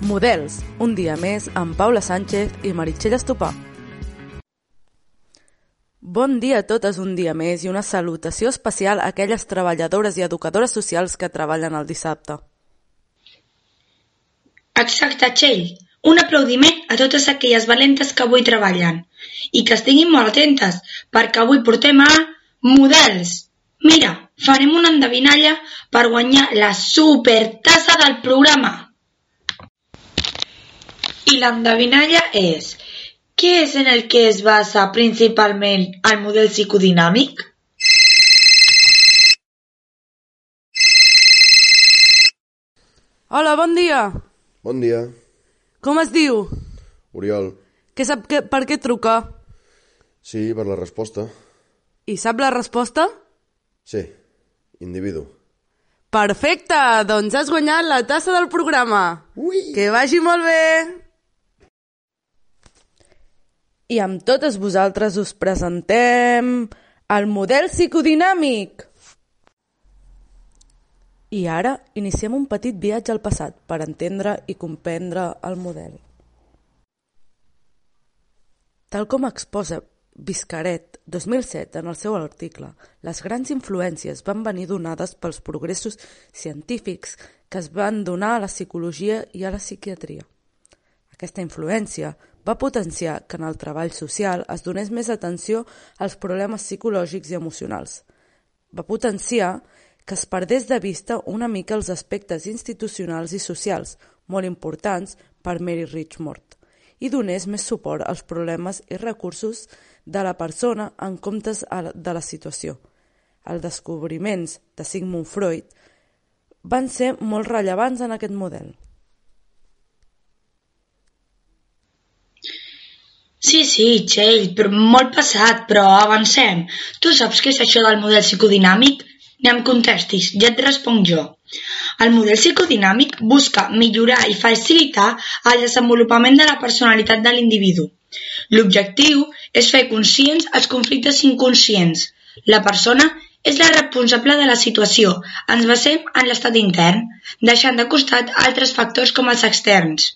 Models, un dia més amb Paula Sánchez i Meritxell Estopà. Bon dia a totes un dia més i una salutació especial a aquelles treballadores i educadores socials que treballen el dissabte. Exacte, Txell. Un aplaudiment a totes aquelles valentes que avui treballen i que estiguin molt atentes perquè avui portem a models. Mira, farem una endevinalla per guanyar la supertassa del programa. I l'endevinalla és què és en el que es basa principalment el model psicodinàmic? Hola, bon dia! Bon dia, Com es diu? Oriol. Què sap que, per què truca? Sí, per la resposta. I sap la resposta? Sí, individu. Perfecte! Doncs has guanyat la tassa del programa. Ui! Que vagi molt bé! I amb totes vosaltres us presentem el model psicodinàmic. I ara iniciem un petit viatge al passat per entendre i comprendre el model. Tal com exposa Viscaret 2007 en el seu article, les grans influències van venir donades pels progressos científics que es van donar a la psicologia i a la psiquiatria. Aquesta influència va potenciar que en el treball social es donés més atenció als problemes psicològics i emocionals. Va potenciar que es perdés de vista una mica els aspectes institucionals i socials, molt importants per Mary Richmond, i donés més suport als problemes i recursos de la persona en comptes de la situació. Els descobriments de Sigmund Freud van ser molt rellevants en aquest model. Sí, sí, Txell, molt passat, però avancem. Tu saps què és això del model psicodinàmic? Ni em contestis, ja et responc jo. El model psicodinàmic busca millorar i facilitar el desenvolupament de la personalitat de l'individu. L'objectiu és fer conscients els conflictes inconscients. La persona és la responsable de la situació. Ens basem en l'estat intern, deixant de costat altres factors com els externs.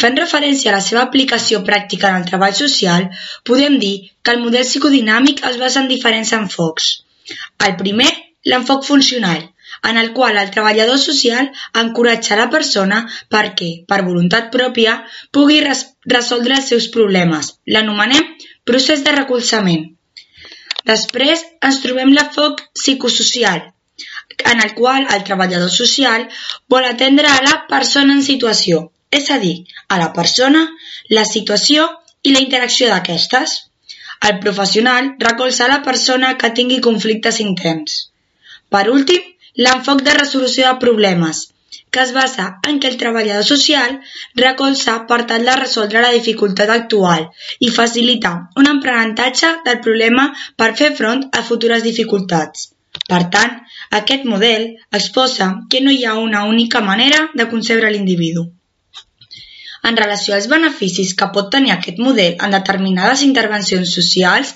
Fent referència a la seva aplicació pràctica en el treball social, podem dir que el model psicodinàmic es basa en diferents enfocs. El primer, l'enfoc funcional, en el qual el treballador social encoratja la persona perquè, per voluntat pròpia, pugui res resoldre els seus problemes. L'anomenem procés de recolzament. Després ens trobem l'enfoc psicosocial, en el qual el treballador social vol atendre a la persona en situació, és a dir, a la persona, la situació i la interacció d'aquestes. El professional recolza la persona que tingui conflictes interns. Per últim, l'enfoc de resolució de problemes, que es basa en què el treballador social recolza per tal de resoldre la dificultat actual i facilita un aprenentatge del problema per fer front a futures dificultats. Per tant, aquest model exposa que no hi ha una única manera de concebre l'individu. En relació als beneficis que pot tenir aquest model en determinades intervencions socials,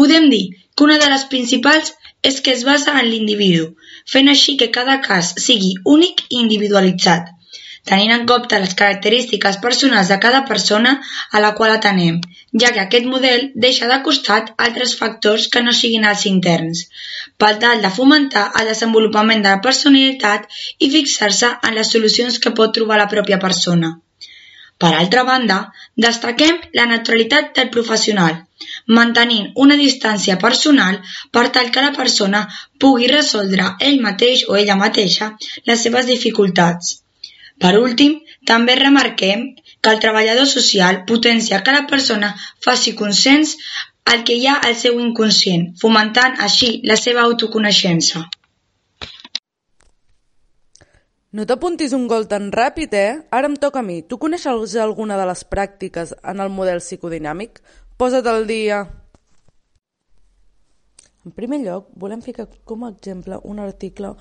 podem dir que una de les principals és que es basa en l'individu, fent així que cada cas sigui únic i individualitzat, tenint en compte les característiques personals de cada persona a la qual atenem, ja que aquest model deixa de costat altres factors que no siguin els interns, per tal de fomentar el desenvolupament de la personalitat i fixar-se en les solucions que pot trobar la pròpia persona. Per altra banda, destaquem la neutralitat del professional, mantenint una distància personal per tal que la persona pugui resoldre ell mateix o ella mateixa les seves dificultats. Per últim, també remarquem que el treballador social potencia que la persona faci conscients el que hi ha al seu inconscient, fomentant així la seva autoconeixença. No t'apuntis un gol tan ràpid, eh? Ara em toca a mi. Tu coneixes alguna de les pràctiques en el model psicodinàmic? Posa't al dia. En primer lloc, volem ficar com a exemple un article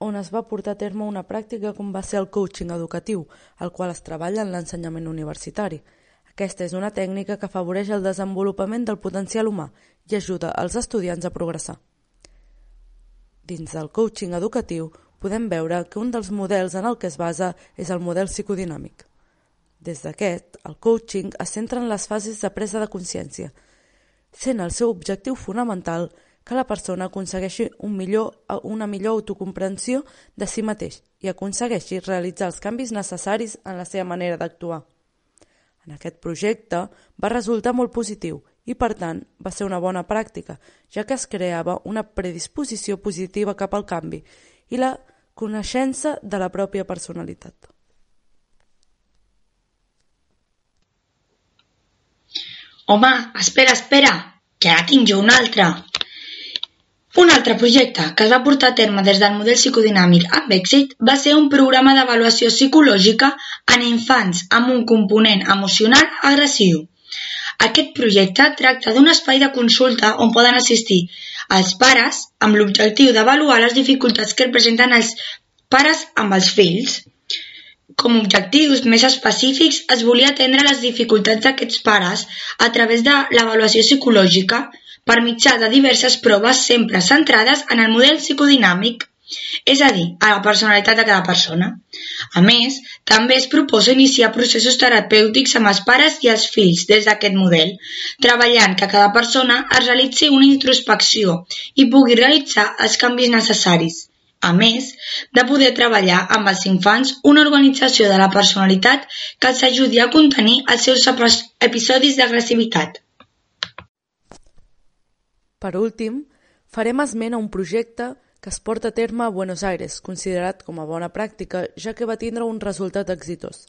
on es va portar a terme una pràctica com va ser el coaching educatiu, el qual es treballa en l'ensenyament universitari. Aquesta és una tècnica que afavoreix el desenvolupament del potencial humà i ajuda els estudiants a progressar. Dins del coaching educatiu, podem veure que un dels models en el que es basa és el model psicodinàmic. Des d'aquest, el coaching es centra en les fases de presa de consciència, sent el seu objectiu fonamental que la persona aconsegueixi un millor, una millor autocomprensió de si mateix i aconsegueixi realitzar els canvis necessaris en la seva manera d'actuar. En aquest projecte va resultar molt positiu i, per tant, va ser una bona pràctica, ja que es creava una predisposició positiva cap al canvi i la coneixença de la pròpia personalitat. Home, espera, espera, que ara tinc jo un altre. Un altre projecte que es va portar a terme des del model psicodinàmic amb èxit va ser un programa d'avaluació psicològica en infants amb un component emocional agressiu. Aquest projecte tracta d'un espai de consulta on poden assistir els pares amb l'objectiu d'avaluar les dificultats que representen els pares amb els fills. Com a objectius més específics es volia atendre les dificultats d'aquests pares a través de l'avaluació psicològica per mitjà de diverses proves sempre centrades en el model psicodinàmic és a dir, a la personalitat de cada persona. A més, també es proposa iniciar processos terapèutics amb els pares i els fills des d'aquest model, treballant que cada persona es realitzi una introspecció i pugui realitzar els canvis necessaris. A més, de poder treballar amb els infants una organització de la personalitat que els ajudi a contenir els seus episodis d'agressivitat. Per últim, farem esment a un projecte que es porta a terme a Buenos Aires, considerat com a bona pràctica, ja que va tindre un resultat exitós.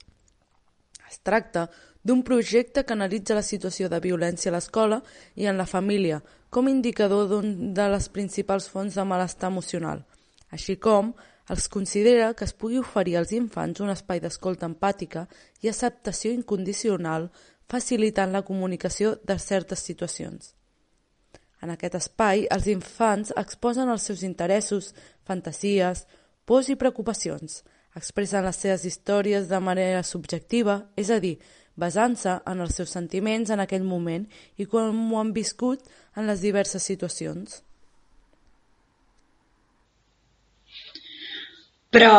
Es tracta d'un projecte que analitza la situació de violència a l'escola i en la família com a indicador d'un de les principals fonts de malestar emocional, així com els considera que es pugui oferir als infants un espai d'escolta empàtica i acceptació incondicional facilitant la comunicació de certes situacions. En aquest espai, els infants exposen els seus interessos, fantasies, pors i preocupacions, expressen les seves històries de manera subjectiva, és a dir, basant-se en els seus sentiments en aquell moment i com ho han viscut en les diverses situacions. Però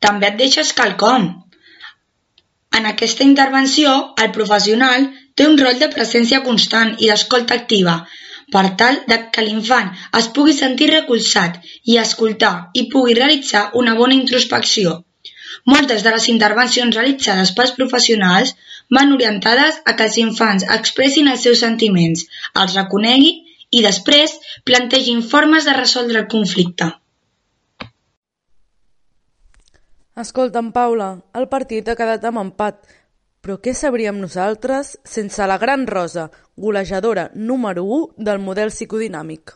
també et deixes quelcom. En aquesta intervenció, el professional té un rol de presència constant i d'escolta activa, per tal de que l'infant es pugui sentir recolzat i escoltar i pugui realitzar una bona introspecció. Moltes de les intervencions realitzades pels professionals van orientades a que els infants expressin els seus sentiments, els reconeguin i després plantegin formes de resoldre el conflicte. Escolta'm, Paula, el partit ha quedat amb empat, però què sabríem nosaltres sense la gran Rosa, golejadora número 1 del model psicodinàmic?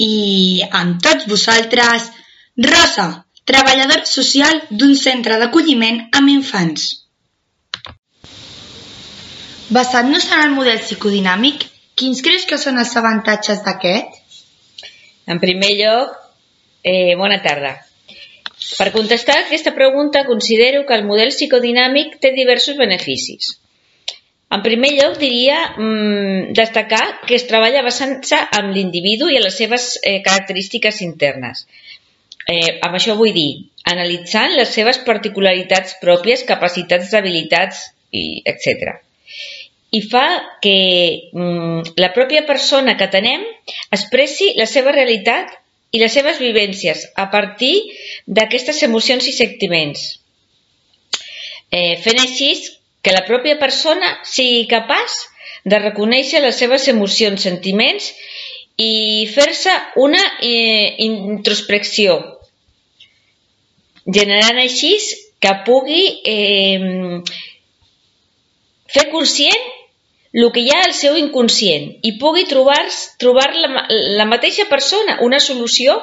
I amb tots vosaltres, Rosa, treballadora social d'un centre d'acolliment amb infants. Basant-nos en el model psicodinàmic, Quins creus que són els avantatges d'aquest? En primer lloc, eh, bona tarda. Per contestar aquesta pregunta, considero que el model psicodinàmic té diversos beneficis. En primer lloc, diria mmm, destacar que es treballa basant-se en l'individu i en les seves eh, característiques internes. Eh, amb això vull dir, analitzant les seves particularitats pròpies, capacitats, habilitats, i etc i fa que mm, la pròpia persona que tenem expressi la seva realitat i les seves vivències a partir d'aquestes emocions i sentiments. Eh, fent així que la pròpia persona sigui capaç de reconèixer les seves emocions, sentiments i fer-se una eh, introspecció, generant així que pugui eh, fer conscient el que hi ha al seu inconscient i pugui trobar, trobar la, la mateixa persona una solució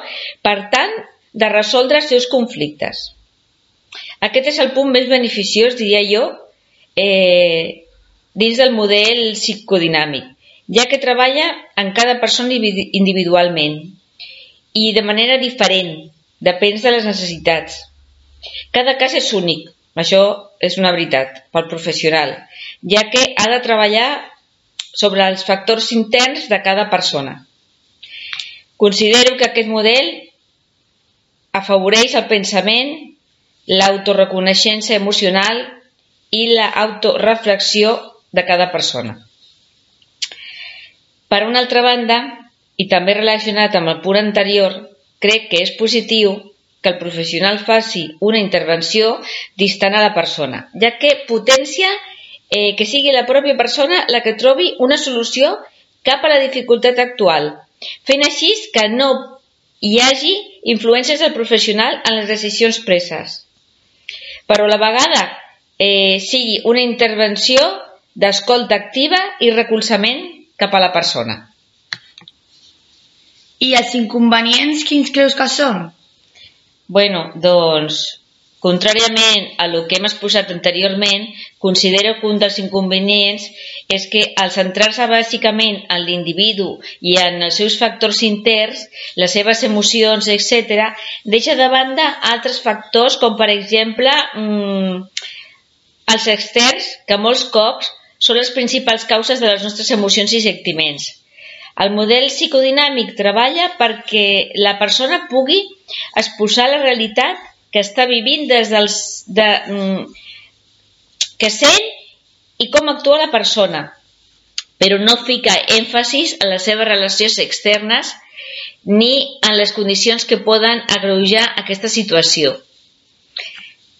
per tant de resoldre els seus conflictes. Aquest és el punt més beneficiós, diria jo, eh, dins del model psicodinàmic, ja que treballa en cada persona individualment i de manera diferent, depèn de les necessitats. Cada cas és únic, això és una veritat pel professional, ja que ha de treballar sobre els factors interns de cada persona. Considero que aquest model afavoreix el pensament, l'autoreconeixença emocional i l'autoreflexió de cada persona. Per una altra banda, i també relacionat amb el punt anterior, crec que és positiu que el professional faci una intervenció distant a la persona, ja que potència eh, que sigui la pròpia persona la que trobi una solució cap a la dificultat actual, fent així que no hi hagi influències del professional en les decisions preses. Però a la vegada eh, sigui una intervenció d'escolta activa i recolzament cap a la persona. I els inconvenients quins creus que són? Bueno, doncs, contràriament a el que hem exposat anteriorment, considero que un dels inconvenients és que al centrar-se bàsicament en l'individu i en els seus factors interns, les seves emocions, etc., deixa de banda altres factors com, per exemple, mmm, els externs, que molts cops són les principals causes de les nostres emocions i sentiments. El model psicodinàmic treballa perquè la persona pugui exposar la realitat que està vivint des dels... De, mm, que sent i com actua la persona, però no fica èmfasis en les seves relacions externes ni en les condicions que poden agreujar aquesta situació.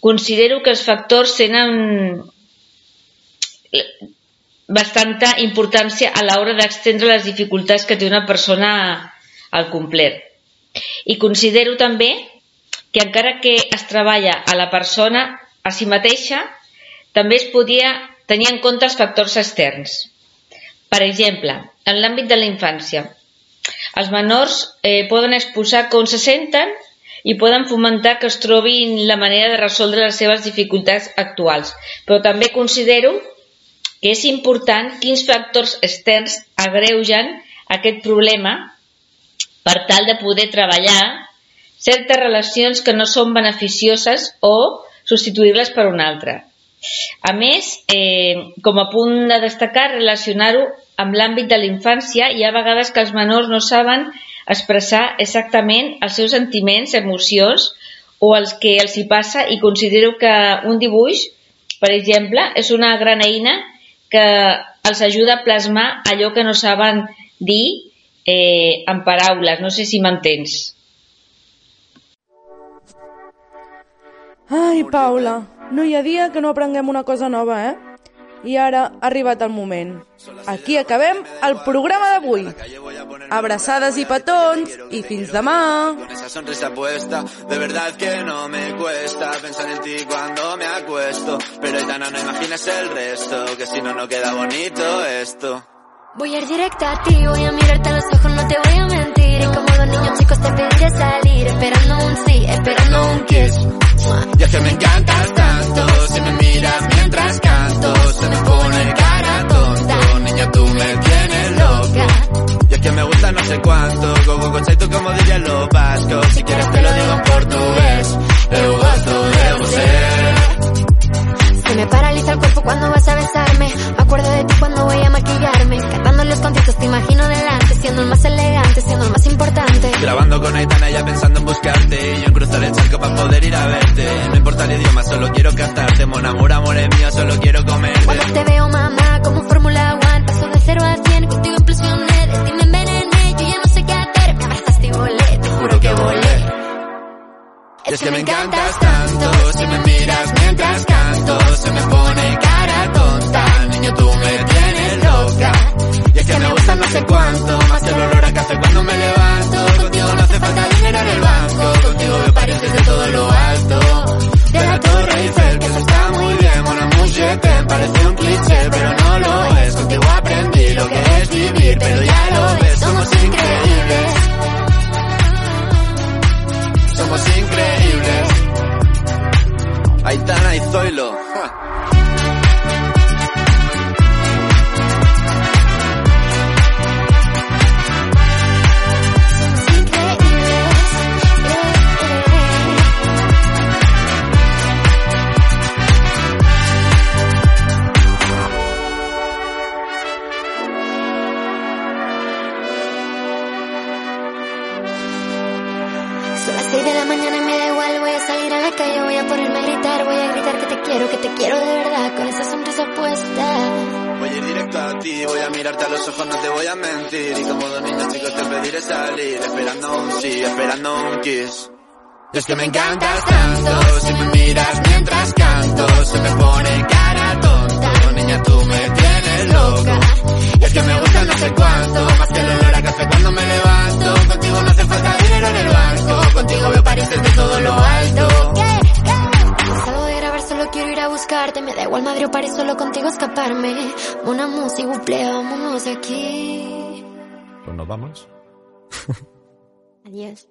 Considero que els factors tenen bastanta importància a l'hora d'extendre les dificultats que té una persona al complet. I considero també que encara que es treballa a la persona a si mateixa, també es podia tenir en compte els factors externs. Per exemple, en l'àmbit de la infància, els menors eh, poden exposar com se senten i poden fomentar que es trobin la manera de resoldre les seves dificultats actuals. Però també considero que és important quins factors externs agreugen aquest problema per tal de poder treballar certes relacions que no són beneficioses o substituir-les per una altra. A més, eh, com a punt de destacar, relacionar-ho amb l'àmbit de la infància, hi ha vegades que els menors no saben expressar exactament els seus sentiments, emocions o els que els hi passa i considero que un dibuix, per exemple, és una gran eina que els ajuda a plasmar allò que no saben dir eh, en paraules. No sé si m'entens. Ai, Paula, no hi ha dia que no aprenguem una cosa nova, eh? I ara ha arribat el moment. Aquí acabem el programa d'avui. Abraçades i petons i fins demà. Con esa sonrisa puesta, de verdad que no me cuesta pensar en ti cuando me acuesto. Pero Aitana, no imagines el resto, que si no, no queda bonito esto. Voy a ir directa a ti, voy a mirarte a los ojos, no te voy a mentir. Y como dos niños chicos te pediré salir, esperando un sí, esperando un kiss. Y es que me encantas tanto, si me miras mientras canto, se me pone cara tonta. Niña, tú me tienes loca. Y es que me gusta no sé cuánto, go, go, go, tú como dirían los vascos. Si quieres te lo digo en portugués, eu gosto de você. Se me paraliza el cuerpo cuando vas a besarme. Me acuerdo de ti cuando voy a maquillarme. Cantando los conciertos te imagino delante. Siendo el más elegante, siendo el más importante. Grabando con Aitana ya pensando en buscarte. Y yo en cruzar el charco para poder ir a verte. No importa el idioma, solo quiero cantarte. Mon amor, amor es mío, solo quiero comerte. Cuando te veo, mamá, como Fórmula One. Paso de cero a cien, contigo implosioné. De ti me envenené, yo ya no sé qué hacer. Me abrazaste y volé, te juro que volé. Es que me encantas tanto, si me miras mientras canto, se me pone cara tonta, niño tú me tienes loca. Y es que me gusta no sé cuánto, más el olor Es que me encantas tanto, si me miras mientras canto, se me pone cara tonta. Niña, tú me tienes loca. Y es que me gusta no sé cuánto, más que el olor a café cuando me levanto. Contigo no hace falta dinero en el banco, contigo veo París desde todo lo alto. Salgo de grabar, solo quiero ir a buscarte. Me da igual Madrid o París, solo contigo escaparme. Una música, buple, vámonos de aquí. Pues nos vamos. Adiós.